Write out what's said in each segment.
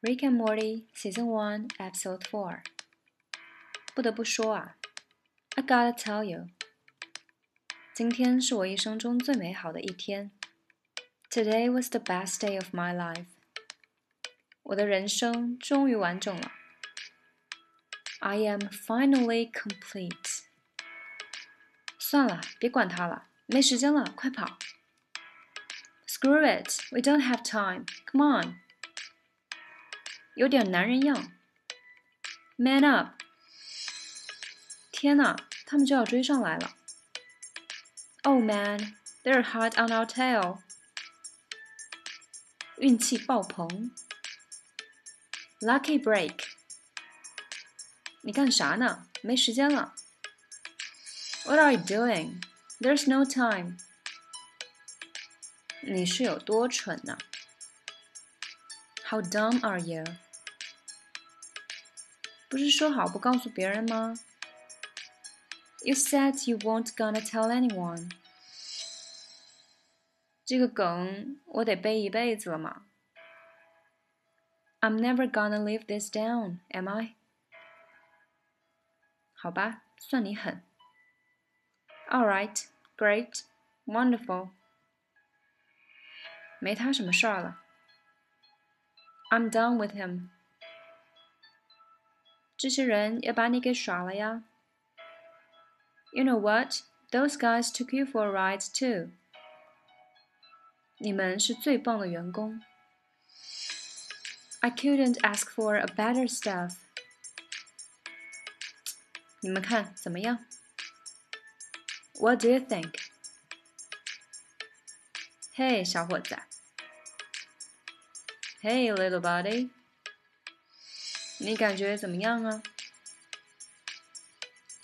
Rick and Morty Season One Episode Four。不得不说啊，I gotta tell you，今天是我一生中最美好的一天。Today was the best day of my life。我的人生终于完整了。I am finally complete。算了，别管它了，没时间了，快跑！Screw it, we don't have time. Come on. 有点男人样。Man up！天哪，他们就要追上来了。Oh man, they're hot on our tail！运气爆棚。Lucky break！你干啥呢？没时间了。What are you doing? There's no time. 你是有多蠢呢？How dumb are you? 不是说好不告诉别人吗？You said you won't gonna tell anyone。这个梗我得背一辈子了吗？I'm never gonna live this down, am I？好吧，算你狠。All right, great, wonderful。没他什么事儿了。I'm done with him。 这些人也把你给耍了呀。You know what? Those guys took you for a ride too. 你们是最棒的员工。I couldn't ask for a better staff. 你们看怎么样？What do you think? 嘿，小伙子。Hey, little buddy. 你感觉怎么样啊？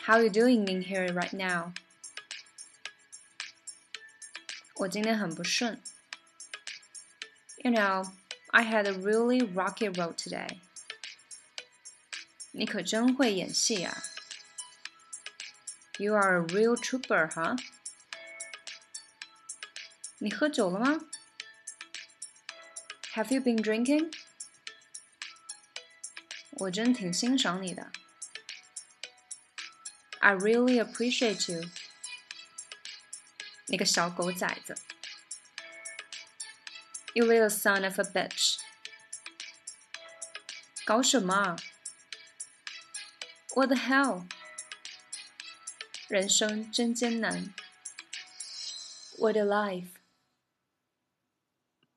How you doing in here right now？我今天很不顺。You know, I had a really rocky road today. 你可真会演戏啊！You are a real trooper, huh? 你喝酒了吗？Have you been drinking? 我真挺欣赏你的。I really appreciate you。你个小狗崽子！You little son of a bitch！搞什么？What the hell？人生真艰难。What a life！